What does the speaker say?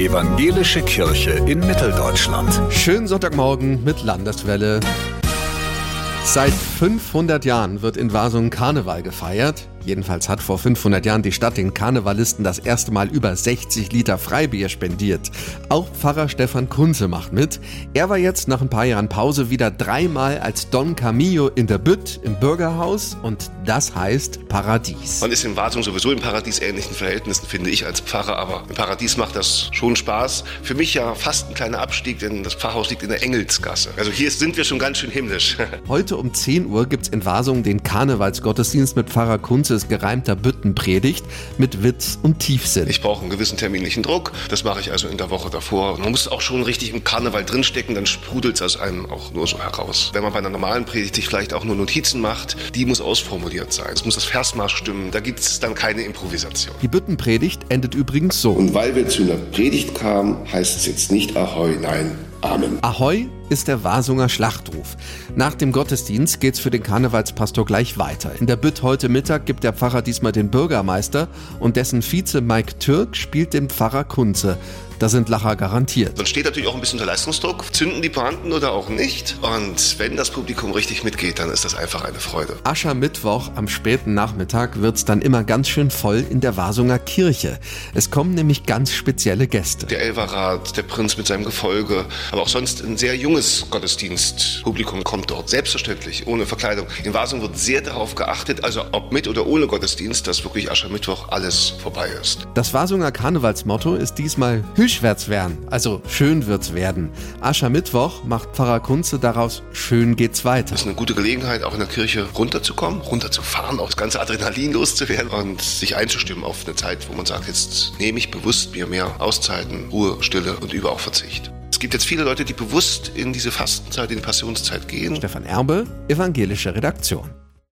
Evangelische Kirche in Mitteldeutschland. Schönen Sonntagmorgen mit Landeswelle. Seit 500 Jahren wird in Wasungen Karneval gefeiert. Jedenfalls hat vor 500 Jahren die Stadt den Karnevalisten das erste Mal über 60 Liter Freibier spendiert. Auch Pfarrer Stefan Kunze macht mit. Er war jetzt nach ein paar Jahren Pause wieder dreimal als Don Camillo in der Bütt im Bürgerhaus und das heißt Paradies. Man ist in Wartung sowieso in paradiesähnlichen Verhältnissen, finde ich als Pfarrer, aber im Paradies macht das schon Spaß. Für mich ja fast ein kleiner Abstieg, denn das Pfarrhaus liegt in der Engelsgasse. Also hier sind wir schon ganz schön himmlisch. Heute um 10 Uhr gibt's in Wasungen den Karnevalsgottesdienst mit Pfarrer Kunze Moses gereimter Büttenpredigt mit Witz und Tiefsinn. Ich brauche einen gewissen terminlichen Druck. Das mache ich also in der Woche davor. Man muss auch schon richtig im Karneval drinstecken, dann sprudelt es aus einem auch nur so heraus. Wenn man bei einer normalen Predigt sich vielleicht auch nur Notizen macht, die muss ausformuliert sein. Es muss das Versmaß stimmen. Da gibt es dann keine Improvisation. Die Büttenpredigt endet übrigens so. Und weil wir zu einer Predigt kamen, heißt es jetzt nicht Ahoi, nein, Amen. Ahoi ist der Wasunger Schlachtruf. Nach dem Gottesdienst geht's für den Karnevalspastor gleich weiter. In der Bütt heute Mittag gibt der Pfarrer diesmal den Bürgermeister und dessen Vize Mike Türk spielt den Pfarrer Kunze. Da sind Lacher garantiert. Dann steht natürlich auch ein bisschen unter Leistungsdruck. Zünden die Pointen oder auch nicht? Und wenn das Publikum richtig mitgeht, dann ist das einfach eine Freude. Aschermittwoch am späten Nachmittag wird's dann immer ganz schön voll in der Wasunger Kirche. Es kommen nämlich ganz spezielle Gäste. Der Elverrat, der Prinz mit seinem Gefolge, aber auch sonst ein sehr junges Gottesdienstpublikum kommt dort. Selbstverständlich, ohne Verkleidung. In Wasung wird sehr darauf geachtet, also ob mit oder ohne Gottesdienst, dass wirklich Aschermittwoch alles vorbei ist. Das Wasunger Karnevalsmotto ist diesmal Hüschwärts werden, also schön wird's werden. Aschermittwoch macht Pfarrer Kunze daraus schön geht's weiter. Das ist eine gute Gelegenheit, auch in der Kirche runterzukommen, runterzufahren, auch das ganze Adrenalin loszuwerden und sich einzustimmen auf eine Zeit, wo man sagt, jetzt nehme ich bewusst mir mehr Auszeiten, Ruhe, Stille und über auch Verzicht. Es gibt jetzt viele Leute, die bewusst in diese Fastenzeit, in die Passionszeit gehen. Stefan Erbe, evangelische Redaktion.